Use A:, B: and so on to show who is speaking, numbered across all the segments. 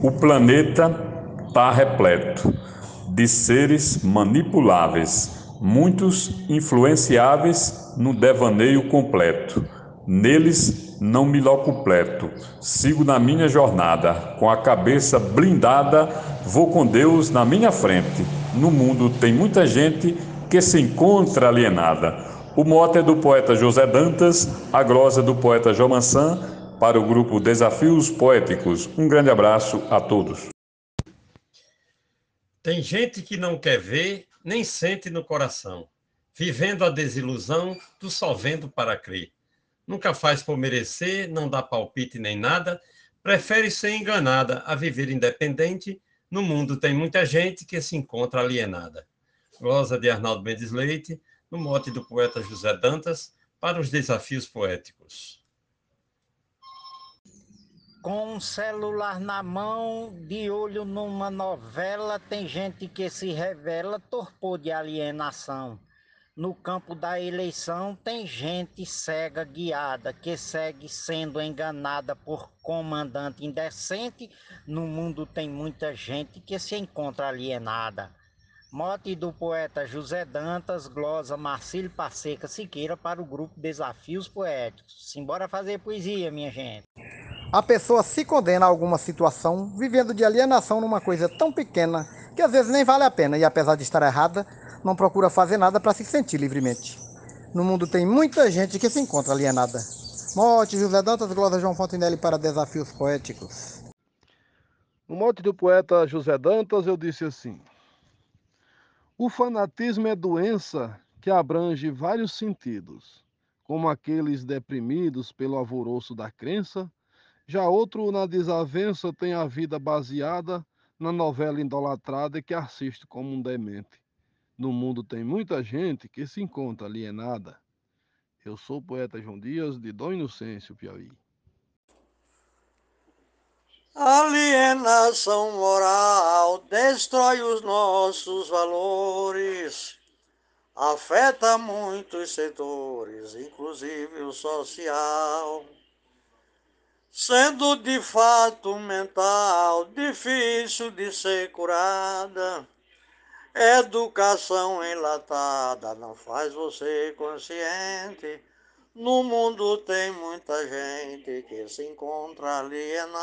A: O planeta está repleto de seres manipuláveis, muitos influenciáveis no devaneio completo. Neles não me locupleto, sigo na minha jornada, com a cabeça blindada, vou com Deus na minha frente. No mundo tem muita gente que se encontra alienada. O mote é do poeta José Dantas, a glosa do poeta João Mansan, para o grupo Desafios Poéticos. Um grande abraço a todos.
B: Tem gente que não quer ver, nem sente no coração, vivendo a desilusão do só vendo para crer. Nunca faz por merecer, não dá palpite nem nada, prefere ser enganada a viver independente. No mundo tem muita gente que se encontra alienada. Glosa de Arnaldo Mendes Leite, no mote do poeta José Dantas, para os desafios poéticos.
C: Com um celular na mão, de olho numa novela, tem gente que se revela torpor de alienação. No campo da eleição, tem gente cega guiada, que segue sendo enganada por comandante indecente. No mundo tem muita gente que se encontra alienada. Mote do poeta José Dantas, glosa Marcílio Passeca Siqueira para o grupo Desafios Poéticos. Simbora fazer poesia, minha gente.
D: A pessoa se condena a alguma situação, vivendo de alienação numa coisa tão pequena que às vezes nem vale a pena e apesar de estar errada, não procura fazer nada para se sentir livremente. No mundo tem muita gente que se encontra alienada. Mote José Dantas, glosa João Fontenelle para Desafios Poéticos.
E: No mote do poeta José Dantas, eu disse assim: o fanatismo é doença que abrange vários sentidos, como aqueles deprimidos pelo alvoroço da crença, já outro na desavença tem a vida baseada na novela idolatrada que assiste como um demente. No mundo tem muita gente que se encontra alienada. Eu sou o poeta João Dias, de Dom Inocêncio, Piauí.
F: Alienação moral destrói os nossos valores, afeta muitos setores, inclusive o social. Sendo de fato mental difícil de ser curada, educação enlatada não faz você consciente no mundo tem muita gente que se encontra alienada.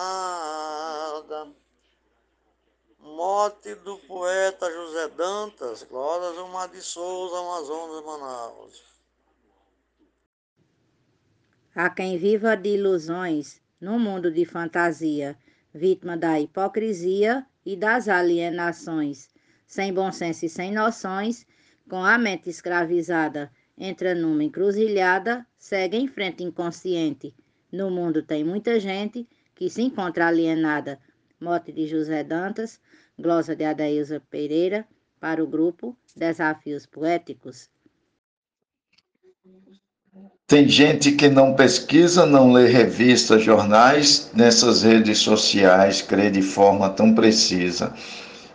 F: Mote do poeta José Dantas, Glórias Omar de Souza, Amazonas, Manaus.
G: Há quem viva de ilusões no mundo de fantasia, vítima da hipocrisia e das alienações, sem bom senso e sem noções, com a mente escravizada entra numa encruzilhada, segue em frente inconsciente. No mundo tem muita gente que se encontra alienada. Mote de José Dantas, glosa de Adailza Pereira, para o grupo Desafios Poéticos.
H: Tem gente que não pesquisa, não lê revistas, jornais, nessas redes sociais, crê de forma tão precisa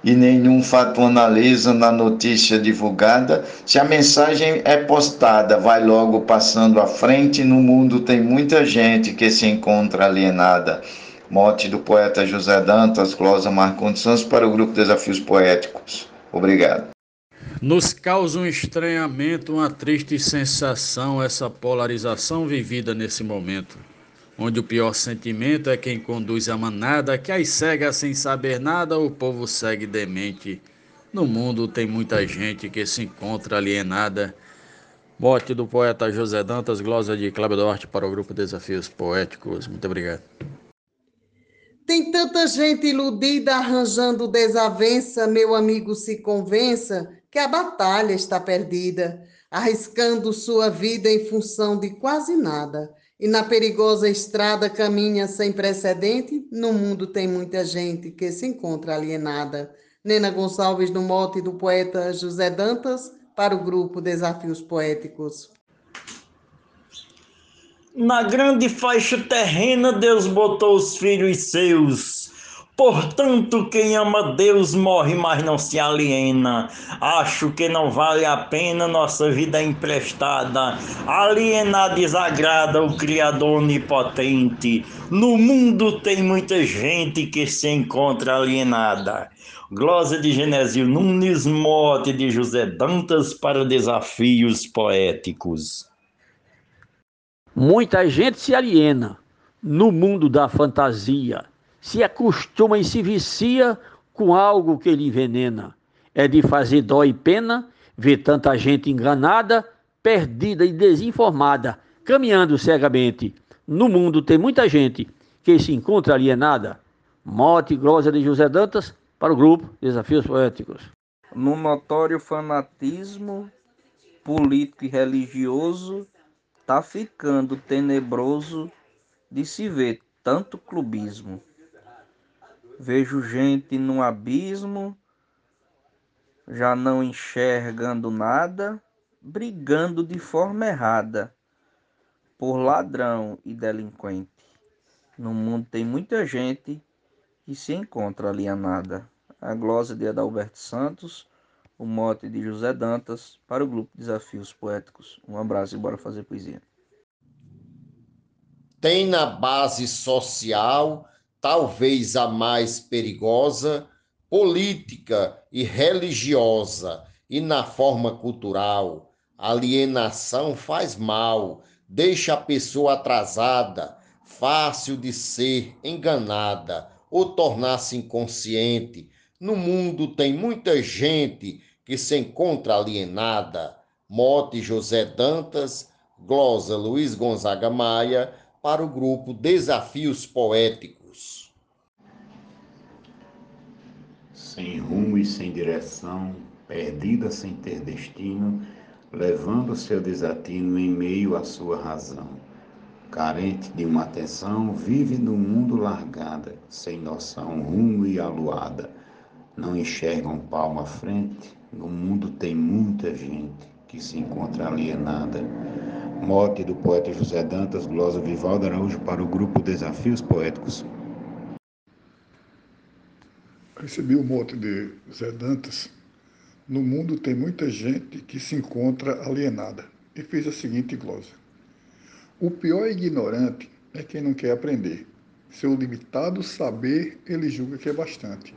H: e nenhum fato analisa na notícia divulgada. Se a mensagem é postada, vai logo passando à frente. No mundo tem muita gente que se encontra alienada. Mote do poeta José Dantas, Closa Marcondes Santos, para o grupo Desafios Poéticos. Obrigado.
I: Nos causa um estranhamento, uma triste sensação, essa polarização vivida nesse momento onde o pior sentimento é quem conduz a manada, que as cega sem saber nada, o povo segue demente. No mundo tem muita gente que se encontra alienada. Morte do poeta José Dantas, glosa de Cláudio Duarte para o grupo Desafios Poéticos. Muito obrigado.
J: Tem tanta gente iludida arranjando desavença, meu amigo se convença que a batalha está perdida, arriscando sua vida em função de quase nada e na perigosa estrada caminha sem precedente, no mundo tem muita gente que se encontra alienada. Nena Gonçalves, no mote do poeta José Dantas, para o grupo Desafios Poéticos.
K: Na grande faixa terrena, Deus botou os filhos seus Portanto, quem ama Deus morre, mas não se aliena. Acho que não vale a pena nossa vida emprestada. Alienar desagrada o Criador onipotente. No mundo tem muita gente que se encontra alienada. Glosa de Genésio Nunes, mote de José Dantas para desafios poéticos.
L: Muita gente se aliena no mundo da fantasia se acostuma e se vicia com algo que lhe envenena. É de fazer dó e pena ver tanta gente enganada, perdida e desinformada, caminhando cegamente. No mundo tem muita gente que se encontra alienada. Mote e glosa de José Dantas para o grupo Desafios Poéticos.
M: No notório fanatismo político e religioso, tá ficando tenebroso de se ver tanto clubismo. Vejo gente no abismo, já não enxergando nada, brigando de forma errada por ladrão e delinquente. No mundo tem muita gente que se encontra alienada. A glosa de Adalberto Santos, o mote de José Dantas, para o grupo Desafios Poéticos. Um abraço e bora fazer poesia.
N: Tem na base social talvez a mais perigosa, política e religiosa, e na forma cultural. Alienação faz mal, deixa a pessoa atrasada, fácil de ser enganada ou tornar-se inconsciente. No mundo tem muita gente que se encontra alienada. Mote José Dantas, glosa Luiz Gonzaga Maia, para o grupo Desafios Poéticos.
O: Sem rumo e sem direção, perdida sem ter destino, levando seu desatino em meio à sua razão. Carente de uma atenção, vive no mundo largada, sem noção, rumo e aluada. Não enxerga um palmo à frente, no mundo tem muita gente que se encontra alienada. Mote do poeta José Dantas, glosa Vivaldo Araújo para o grupo Desafios Poéticos.
P: Recebi o mote de Zé Dantas. No mundo tem muita gente que se encontra alienada. E fez a seguinte glosa. O pior ignorante é quem não quer aprender. Seu limitado saber ele julga que é bastante.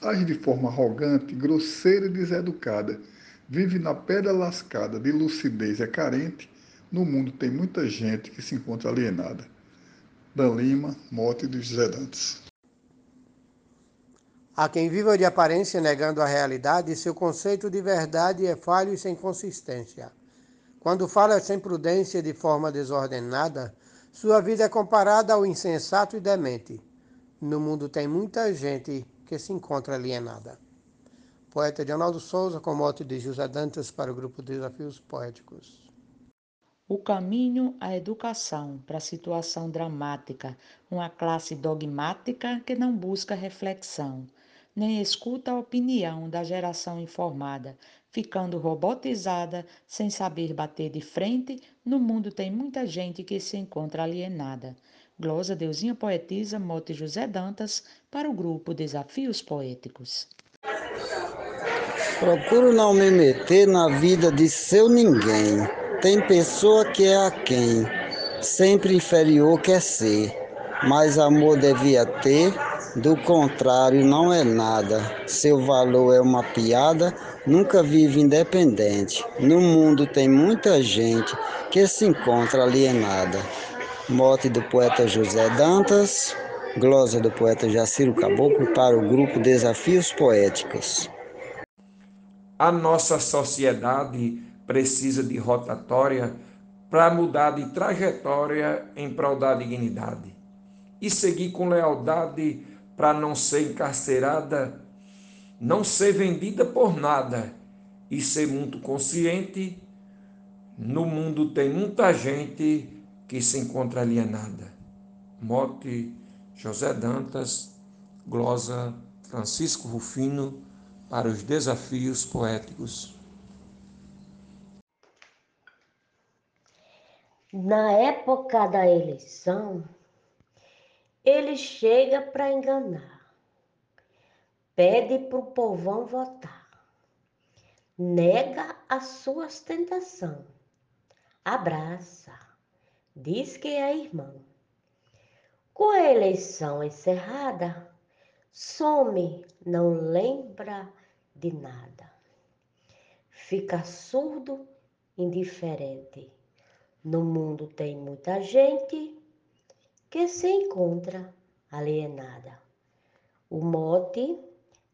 P: Age de forma arrogante, grosseira e deseducada. Vive na pedra lascada, de lucidez é carente. No mundo tem muita gente que se encontra alienada. Dan Lima, mote de José Dantas.
Q: Há quem viva de aparência negando a realidade, seu conceito de verdade é falho e sem consistência. Quando fala sem prudência de forma desordenada, sua vida é comparada ao insensato e demente. No mundo tem muita gente que se encontra alienada. Poeta Leonardo Souza, com mote de José Dantas para o grupo Desafios Poéticos.
R: O caminho à educação para a situação dramática, uma classe dogmática que não busca reflexão nem escuta a opinião da geração informada, ficando robotizada, sem saber bater de frente, no mundo tem muita gente que se encontra alienada. Glosa Deusinha Poetisa, Mote José Dantas, para o grupo Desafios Poéticos.
S: Procuro não me meter na vida de seu ninguém. Tem pessoa que é a quem, sempre inferior quer ser, mas amor devia ter do contrário, não é nada. Seu valor é uma piada, nunca vive independente. No mundo tem muita gente que se encontra alienada. Mote do poeta José Dantas, glosa do poeta Jaciro Caboclo para o grupo Desafios Poéticos.
T: A nossa sociedade precisa de rotatória para mudar de trajetória em prol da dignidade e seguir com lealdade para não ser encarcerada, não ser vendida por nada e ser muito consciente. No mundo tem muita gente que se encontra alienada. Mote José Dantas, glosa Francisco Rufino para os desafios poéticos.
U: Na época da eleição, ele chega para enganar. pede pro povão votar. Nega as suas tentações. Abraça. Diz que é irmão. Com a eleição encerrada, some, não lembra de nada. Fica surdo, indiferente. No mundo tem muita gente que se encontra alienada. O mote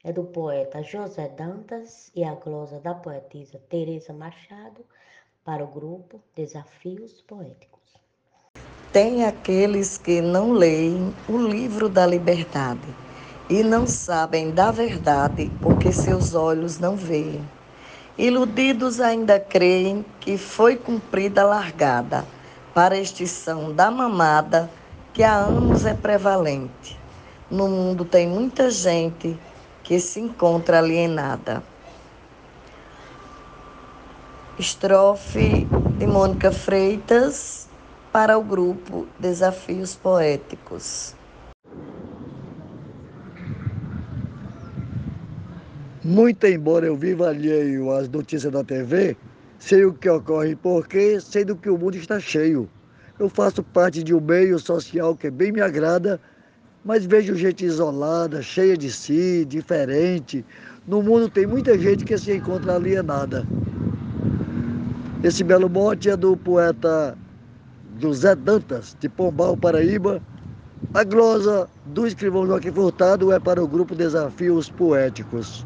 U: é do poeta José Dantas e a glosa da poetisa Teresa Machado para o grupo Desafios Poéticos.
V: Tem aqueles que não leem o livro da liberdade e não sabem da verdade porque seus olhos não veem. Iludidos ainda creem que foi cumprida a largada para a extinção da mamada que há anos é prevalente. No mundo tem muita gente que se encontra alienada. Estrofe de Mônica Freitas para o grupo Desafios Poéticos.
W: Muito embora eu viva alheio às notícias da TV, sei o que ocorre porque sei do que o mundo está cheio. Eu faço parte de um meio social que bem me agrada, mas vejo gente isolada, cheia de si, diferente. No mundo tem muita gente que se encontra alienada. Esse belo mote é do poeta José Dantas, de Pombal, Paraíba. A glosa do escrivão Joaquim Furtado é para o grupo Desafios Poéticos.